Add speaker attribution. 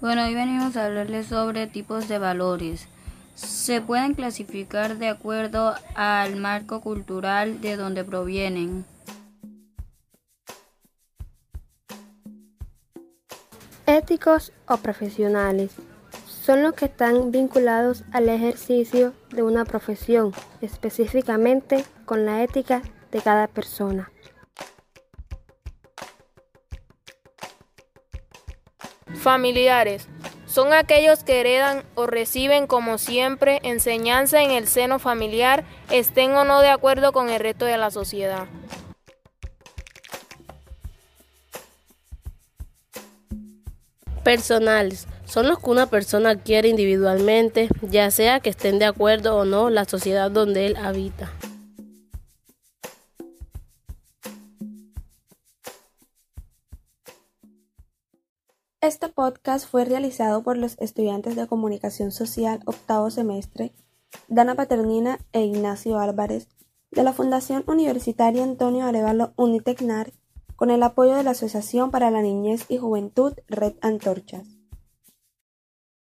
Speaker 1: Bueno, hoy venimos a hablarles sobre tipos de valores. Se pueden clasificar de acuerdo al marco cultural de donde provienen.
Speaker 2: Éticos o profesionales son los que están vinculados al ejercicio de una profesión, específicamente con la ética de cada persona.
Speaker 3: Familiares. Son aquellos que heredan o reciben como siempre enseñanza en el seno familiar, estén o no de acuerdo con el resto de la sociedad.
Speaker 4: Personales. Son los que una persona adquiere individualmente, ya sea que estén de acuerdo o no la sociedad donde él habita.
Speaker 5: Este podcast fue realizado por los estudiantes de Comunicación Social octavo semestre, Dana Paternina e Ignacio Álvarez, de la Fundación Universitaria Antonio Arevalo Unitecnar, con el apoyo de la Asociación para la Niñez y Juventud Red Antorchas.